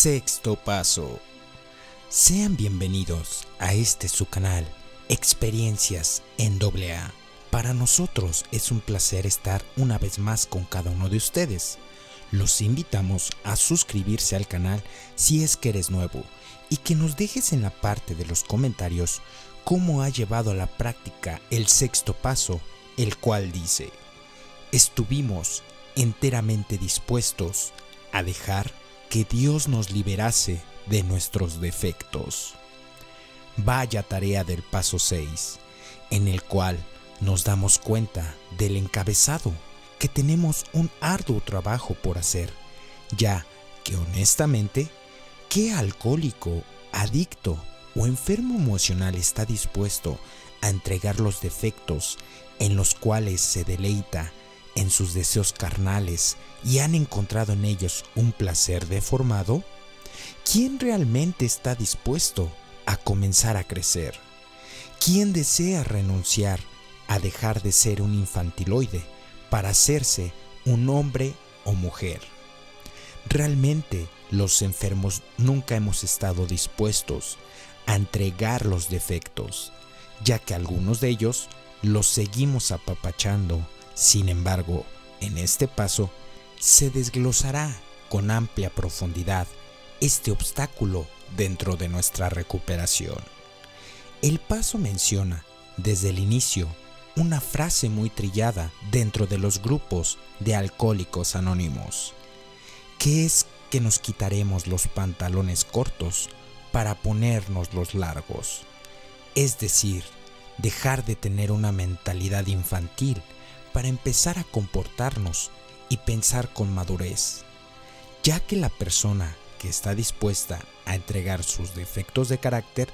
Sexto paso. Sean bienvenidos a este su canal, Experiencias en AA. Para nosotros es un placer estar una vez más con cada uno de ustedes. Los invitamos a suscribirse al canal si es que eres nuevo y que nos dejes en la parte de los comentarios cómo ha llevado a la práctica el sexto paso, el cual dice, estuvimos enteramente dispuestos a dejar que Dios nos liberase de nuestros defectos. Vaya tarea del paso 6, en el cual nos damos cuenta del encabezado que tenemos un arduo trabajo por hacer, ya que honestamente, ¿qué alcohólico, adicto o enfermo emocional está dispuesto a entregar los defectos en los cuales se deleita en sus deseos carnales y han encontrado en ellos un placer deformado? ¿Quién realmente está dispuesto a comenzar a crecer? ¿Quién desea renunciar a dejar de ser un infantiloide para hacerse un hombre o mujer? Realmente los enfermos nunca hemos estado dispuestos a entregar los defectos, ya que algunos de ellos los seguimos apapachando. Sin embargo, en este paso se desglosará con amplia profundidad este obstáculo dentro de nuestra recuperación. El paso menciona desde el inicio una frase muy trillada dentro de los grupos de alcohólicos anónimos, que es que nos quitaremos los pantalones cortos para ponernos los largos, es decir, dejar de tener una mentalidad infantil para empezar a comportarnos y pensar con madurez, ya que la persona que está dispuesta a entregar sus defectos de carácter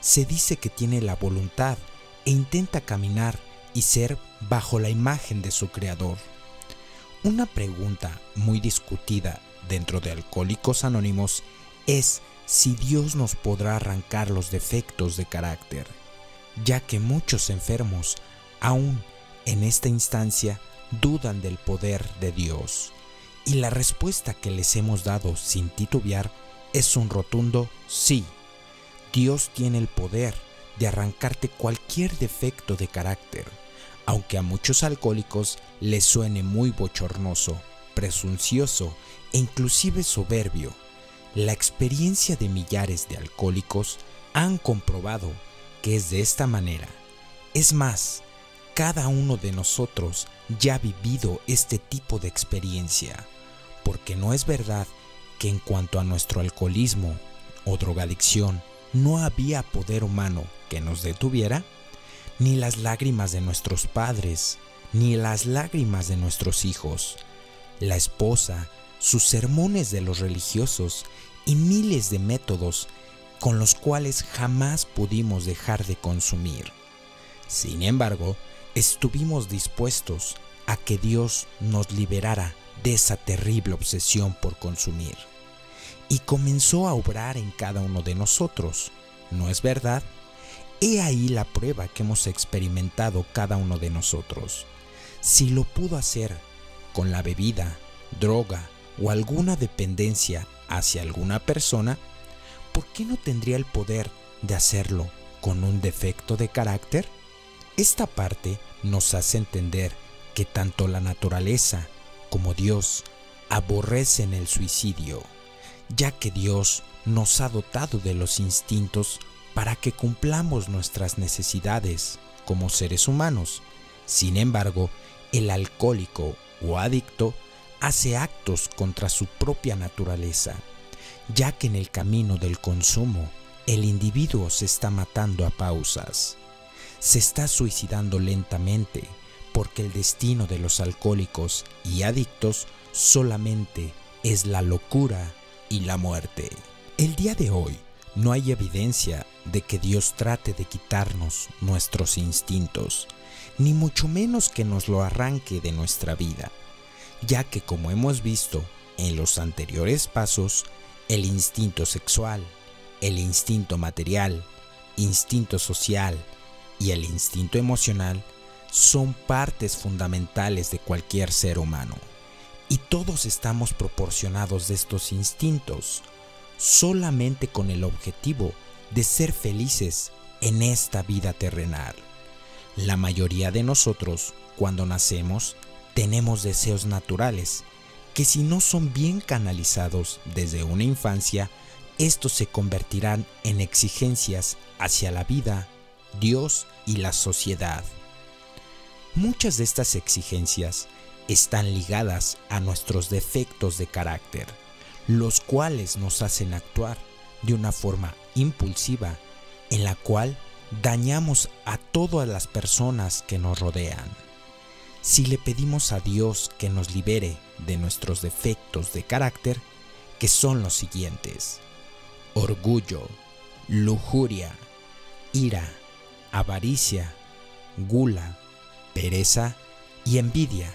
se dice que tiene la voluntad e intenta caminar y ser bajo la imagen de su creador. Una pregunta muy discutida dentro de Alcohólicos Anónimos es si Dios nos podrá arrancar los defectos de carácter, ya que muchos enfermos, aún en esta instancia, dudan del poder de Dios. Y la respuesta que les hemos dado sin titubear es un rotundo sí. Dios tiene el poder de arrancarte cualquier defecto de carácter, aunque a muchos alcohólicos les suene muy bochornoso, presuncioso e inclusive soberbio. La experiencia de millares de alcohólicos han comprobado que es de esta manera. Es más, cada uno de nosotros ya ha vivido este tipo de experiencia, porque no es verdad que en cuanto a nuestro alcoholismo o drogadicción no había poder humano que nos detuviera, ni las lágrimas de nuestros padres, ni las lágrimas de nuestros hijos, la esposa, sus sermones de los religiosos y miles de métodos con los cuales jamás pudimos dejar de consumir. Sin embargo, estuvimos dispuestos a que Dios nos liberara de esa terrible obsesión por consumir. Y comenzó a obrar en cada uno de nosotros, ¿no es verdad? He ahí la prueba que hemos experimentado cada uno de nosotros. Si lo pudo hacer con la bebida, droga o alguna dependencia hacia alguna persona, ¿por qué no tendría el poder de hacerlo con un defecto de carácter? Esta parte nos hace entender que tanto la naturaleza como Dios aborrecen el suicidio, ya que Dios nos ha dotado de los instintos para que cumplamos nuestras necesidades como seres humanos. Sin embargo, el alcohólico o adicto hace actos contra su propia naturaleza, ya que en el camino del consumo el individuo se está matando a pausas se está suicidando lentamente porque el destino de los alcohólicos y adictos solamente es la locura y la muerte. El día de hoy no hay evidencia de que Dios trate de quitarnos nuestros instintos, ni mucho menos que nos lo arranque de nuestra vida, ya que como hemos visto en los anteriores pasos, el instinto sexual, el instinto material, instinto social, y el instinto emocional son partes fundamentales de cualquier ser humano. Y todos estamos proporcionados de estos instintos. solamente con el objetivo de ser felices en esta vida terrenal. La mayoría de nosotros, cuando nacemos, tenemos deseos naturales que si no son bien canalizados desde una infancia, estos se convertirán en exigencias hacia la vida, Dios y la sociedad. Muchas de estas exigencias están ligadas a nuestros defectos de carácter, los cuales nos hacen actuar de una forma impulsiva en la cual dañamos a todas las personas que nos rodean. Si le pedimos a Dios que nos libere de nuestros defectos de carácter, que son los siguientes. Orgullo, lujuria, ira, avaricia, gula, pereza y envidia.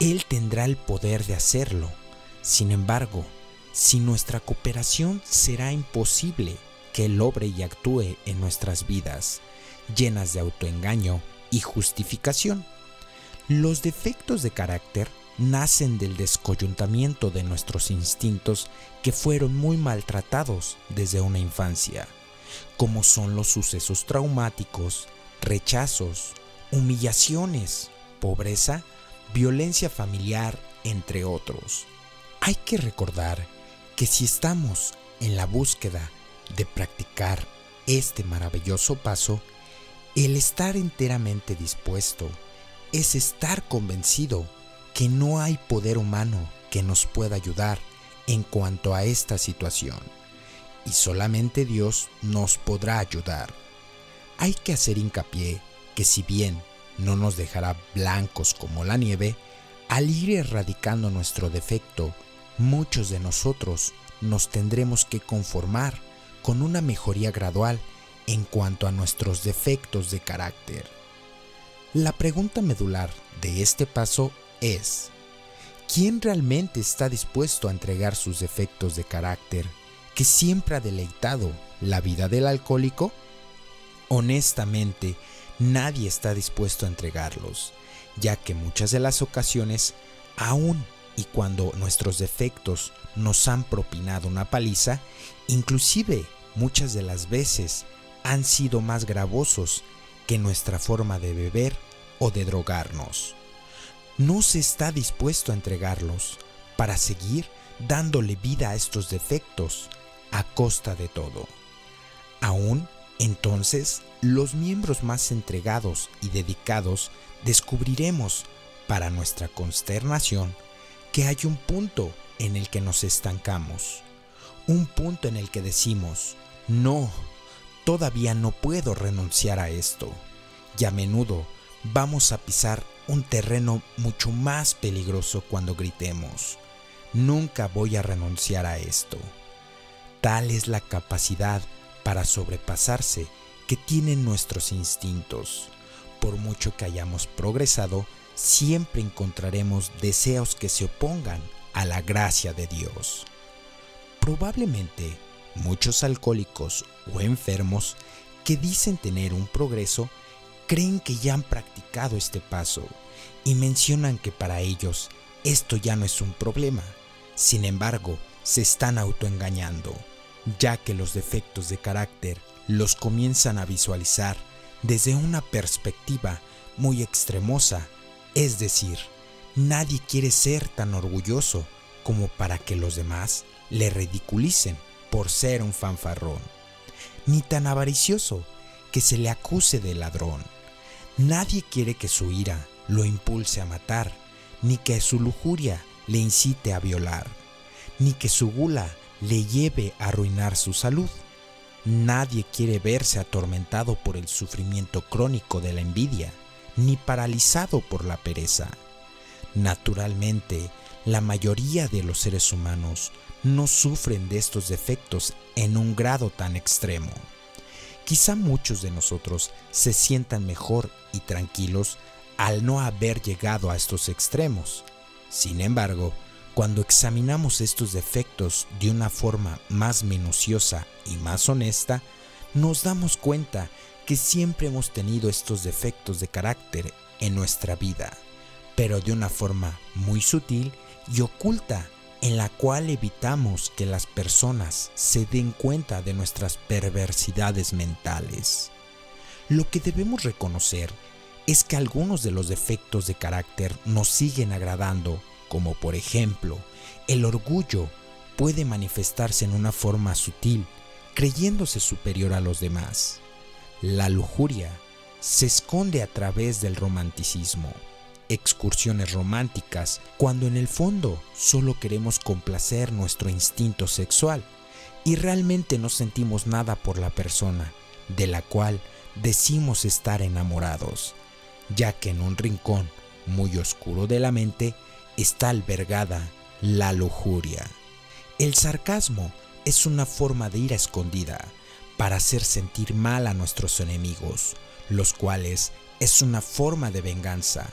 Él tendrá el poder de hacerlo. Sin embargo, sin nuestra cooperación será imposible que Él obre y actúe en nuestras vidas, llenas de autoengaño y justificación. Los defectos de carácter nacen del descoyuntamiento de nuestros instintos que fueron muy maltratados desde una infancia, como son los sucesos traumáticos, rechazos, humillaciones, pobreza, violencia familiar, entre otros. Hay que recordar que si estamos en la búsqueda de practicar este maravilloso paso, el estar enteramente dispuesto es estar convencido que no hay poder humano que nos pueda ayudar en cuanto a esta situación, y solamente Dios nos podrá ayudar. Hay que hacer hincapié que si bien no nos dejará blancos como la nieve, al ir erradicando nuestro defecto, muchos de nosotros nos tendremos que conformar con una mejoría gradual en cuanto a nuestros defectos de carácter. La pregunta medular de este paso es, ¿quién realmente está dispuesto a entregar sus defectos de carácter que siempre ha deleitado la vida del alcohólico? Honestamente, nadie está dispuesto a entregarlos, ya que muchas de las ocasiones, aún y cuando nuestros defectos nos han propinado una paliza, inclusive muchas de las veces han sido más gravosos que nuestra forma de beber o de drogarnos. No se está dispuesto a entregarlos para seguir dándole vida a estos defectos a costa de todo. Aún entonces, los miembros más entregados y dedicados descubriremos, para nuestra consternación, que hay un punto en el que nos estancamos, un punto en el que decimos, no, todavía no puedo renunciar a esto, y a menudo vamos a pisar un terreno mucho más peligroso cuando gritemos, nunca voy a renunciar a esto. Tal es la capacidad para sobrepasarse que tienen nuestros instintos. Por mucho que hayamos progresado, siempre encontraremos deseos que se opongan a la gracia de Dios. Probablemente muchos alcohólicos o enfermos que dicen tener un progreso creen que ya han practicado este paso y mencionan que para ellos esto ya no es un problema. Sin embargo, se están autoengañando, ya que los defectos de carácter los comienzan a visualizar desde una perspectiva muy extremosa es decir, nadie quiere ser tan orgulloso como para que los demás le ridiculicen por ser un fanfarrón, ni tan avaricioso que se le acuse de ladrón. Nadie quiere que su ira lo impulse a matar, ni que su lujuria le incite a violar, ni que su gula le lleve a arruinar su salud. Nadie quiere verse atormentado por el sufrimiento crónico de la envidia ni paralizado por la pereza. Naturalmente, la mayoría de los seres humanos no sufren de estos defectos en un grado tan extremo. Quizá muchos de nosotros se sientan mejor y tranquilos al no haber llegado a estos extremos. Sin embargo, cuando examinamos estos defectos de una forma más minuciosa y más honesta, nos damos cuenta que siempre hemos tenido estos defectos de carácter en nuestra vida, pero de una forma muy sutil y oculta en la cual evitamos que las personas se den cuenta de nuestras perversidades mentales. Lo que debemos reconocer es que algunos de los defectos de carácter nos siguen agradando, como por ejemplo, el orgullo puede manifestarse en una forma sutil, creyéndose superior a los demás. La lujuria se esconde a través del romanticismo, excursiones románticas, cuando en el fondo solo queremos complacer nuestro instinto sexual y realmente no sentimos nada por la persona de la cual decimos estar enamorados, ya que en un rincón muy oscuro de la mente está albergada la lujuria. El sarcasmo es una forma de ira escondida para hacer sentir mal a nuestros enemigos, los cuales es una forma de venganza.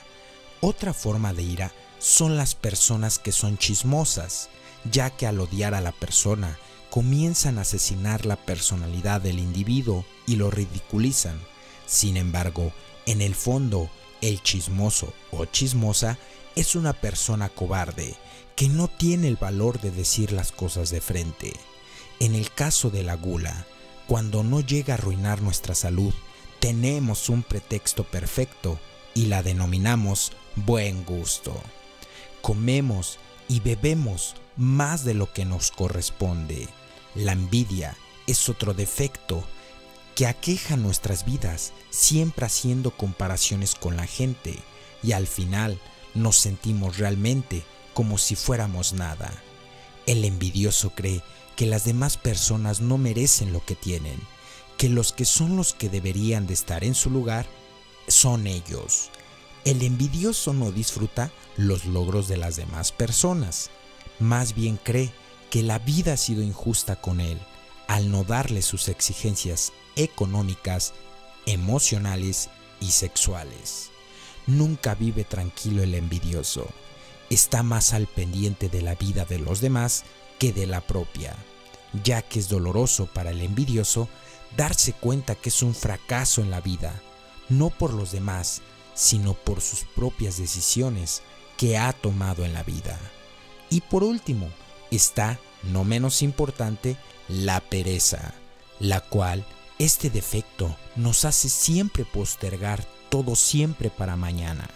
Otra forma de ira son las personas que son chismosas, ya que al odiar a la persona comienzan a asesinar la personalidad del individuo y lo ridiculizan. Sin embargo, en el fondo, el chismoso o chismosa es una persona cobarde que no tiene el valor de decir las cosas de frente. En el caso de la gula, cuando no llega a arruinar nuestra salud, tenemos un pretexto perfecto y la denominamos buen gusto. Comemos y bebemos más de lo que nos corresponde. La envidia es otro defecto que aqueja nuestras vidas, siempre haciendo comparaciones con la gente y al final nos sentimos realmente como si fuéramos nada. El envidioso cree que las demás personas no merecen lo que tienen, que los que son los que deberían de estar en su lugar son ellos. El envidioso no disfruta los logros de las demás personas, más bien cree que la vida ha sido injusta con él al no darle sus exigencias económicas, emocionales y sexuales. Nunca vive tranquilo el envidioso. Está más al pendiente de la vida de los demás que de la propia, ya que es doloroso para el envidioso darse cuenta que es un fracaso en la vida, no por los demás, sino por sus propias decisiones que ha tomado en la vida. Y por último, está, no menos importante, la pereza, la cual este defecto nos hace siempre postergar todo siempre para mañana.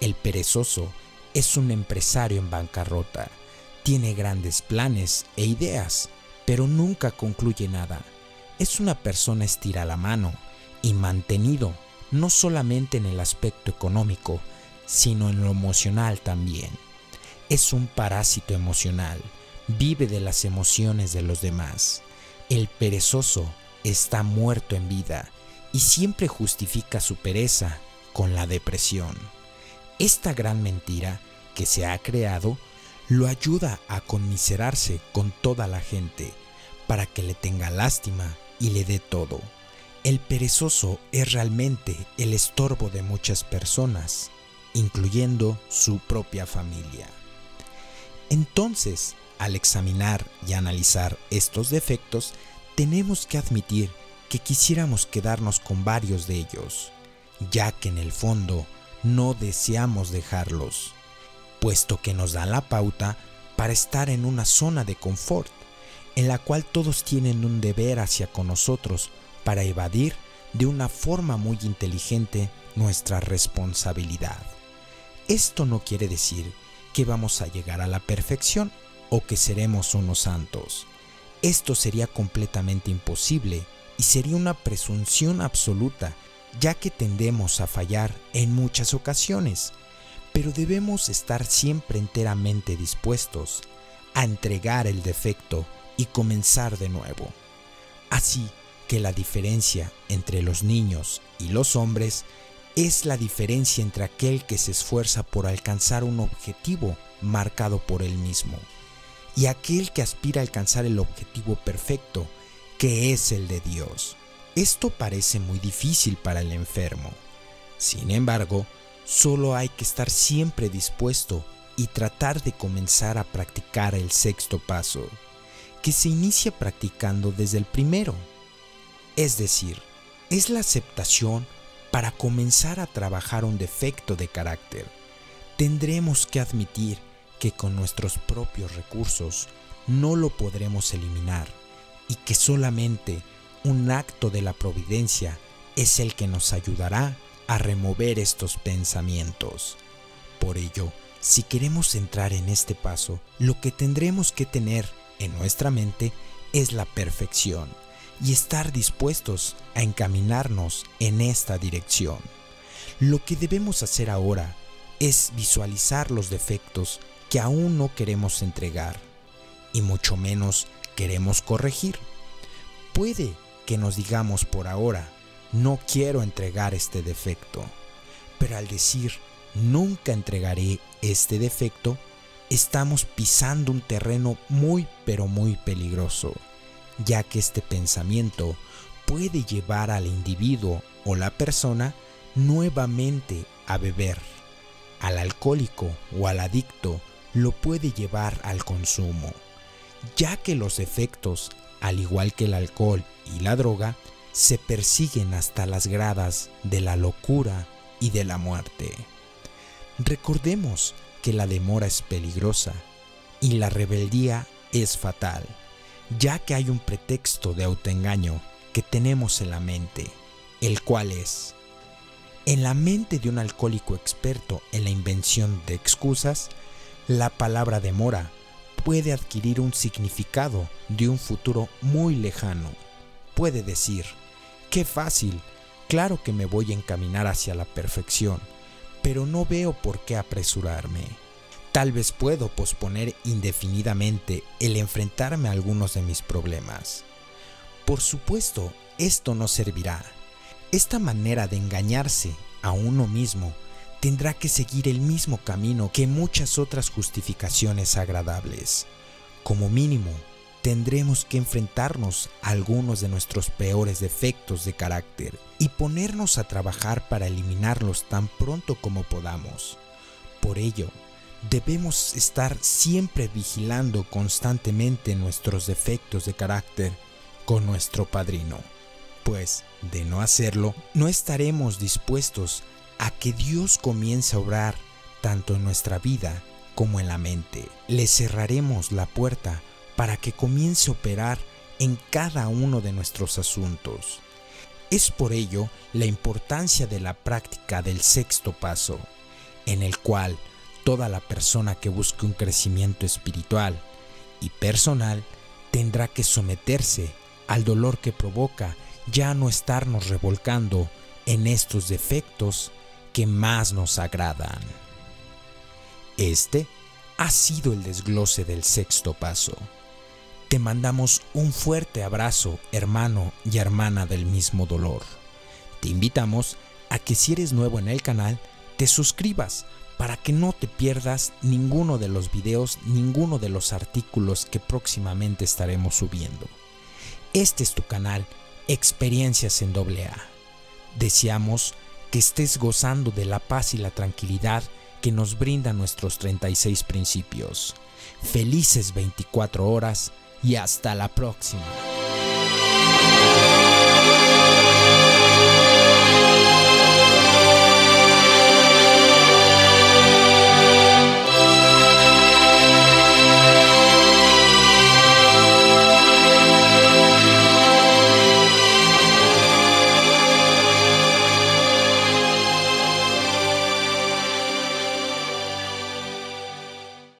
El perezoso es un empresario en bancarrota. Tiene grandes planes e ideas, pero nunca concluye nada. Es una persona estira la mano y mantenido no solamente en el aspecto económico, sino en lo emocional también. Es un parásito emocional, vive de las emociones de los demás. El perezoso está muerto en vida y siempre justifica su pereza con la depresión. Esta gran mentira que se ha creado lo ayuda a conmiserarse con toda la gente para que le tenga lástima y le dé todo. El perezoso es realmente el estorbo de muchas personas, incluyendo su propia familia. Entonces, al examinar y analizar estos defectos, tenemos que admitir que quisiéramos quedarnos con varios de ellos, ya que en el fondo no deseamos dejarlos, puesto que nos dan la pauta para estar en una zona de confort, en la cual todos tienen un deber hacia con nosotros para evadir de una forma muy inteligente nuestra responsabilidad. Esto no quiere decir que vamos a llegar a la perfección o que seremos unos santos. Esto sería completamente imposible y sería una presunción absoluta, ya que tendemos a fallar en muchas ocasiones, pero debemos estar siempre enteramente dispuestos a entregar el defecto y comenzar de nuevo. Así que la diferencia entre los niños y los hombres es la diferencia entre aquel que se esfuerza por alcanzar un objetivo marcado por él mismo y aquel que aspira a alcanzar el objetivo perfecto que es el de Dios. Esto parece muy difícil para el enfermo. Sin embargo, solo hay que estar siempre dispuesto y tratar de comenzar a practicar el sexto paso, que se inicia practicando desde el primero. Es decir, es la aceptación para comenzar a trabajar un defecto de carácter. Tendremos que admitir que con nuestros propios recursos no lo podremos eliminar y que solamente un acto de la providencia es el que nos ayudará a remover estos pensamientos. Por ello, si queremos entrar en este paso, lo que tendremos que tener en nuestra mente es la perfección y estar dispuestos a encaminarnos en esta dirección. Lo que debemos hacer ahora es visualizar los defectos que aún no queremos entregar y mucho menos queremos corregir. Puede que nos digamos por ahora, no quiero entregar este defecto, pero al decir nunca entregaré este defecto, estamos pisando un terreno muy pero muy peligroso, ya que este pensamiento puede llevar al individuo o la persona nuevamente a beber. Al alcohólico o al adicto lo puede llevar al consumo, ya que los efectos, al igual que el alcohol y la droga, se persiguen hasta las gradas de la locura y de la muerte. Recordemos que la demora es peligrosa y la rebeldía es fatal, ya que hay un pretexto de autoengaño que tenemos en la mente, el cual es, en la mente de un alcohólico experto en la invención de excusas, la palabra demora puede adquirir un significado de un futuro muy lejano. Puede decir, qué fácil, claro que me voy a encaminar hacia la perfección, pero no veo por qué apresurarme. Tal vez puedo posponer indefinidamente el enfrentarme a algunos de mis problemas. Por supuesto, esto no servirá. Esta manera de engañarse a uno mismo tendrá que seguir el mismo camino que muchas otras justificaciones agradables. Como mínimo, tendremos que enfrentarnos a algunos de nuestros peores defectos de carácter y ponernos a trabajar para eliminarlos tan pronto como podamos. Por ello, debemos estar siempre vigilando constantemente nuestros defectos de carácter con nuestro padrino, pues de no hacerlo, no estaremos dispuestos a que Dios comience a obrar tanto en nuestra vida como en la mente. Le cerraremos la puerta para que comience a operar en cada uno de nuestros asuntos. Es por ello la importancia de la práctica del sexto paso, en el cual toda la persona que busque un crecimiento espiritual y personal tendrá que someterse al dolor que provoca ya no estarnos revolcando en estos defectos que más nos agradan. Este ha sido el desglose del sexto paso. Te mandamos un fuerte abrazo, hermano y hermana del mismo dolor. Te invitamos a que si eres nuevo en el canal, te suscribas para que no te pierdas ninguno de los videos, ninguno de los artículos que próximamente estaremos subiendo. Este es tu canal, Experiencias en AA. Deseamos que estés gozando de la paz y la tranquilidad que nos brindan nuestros 36 principios. Felices 24 horas y hasta la próxima.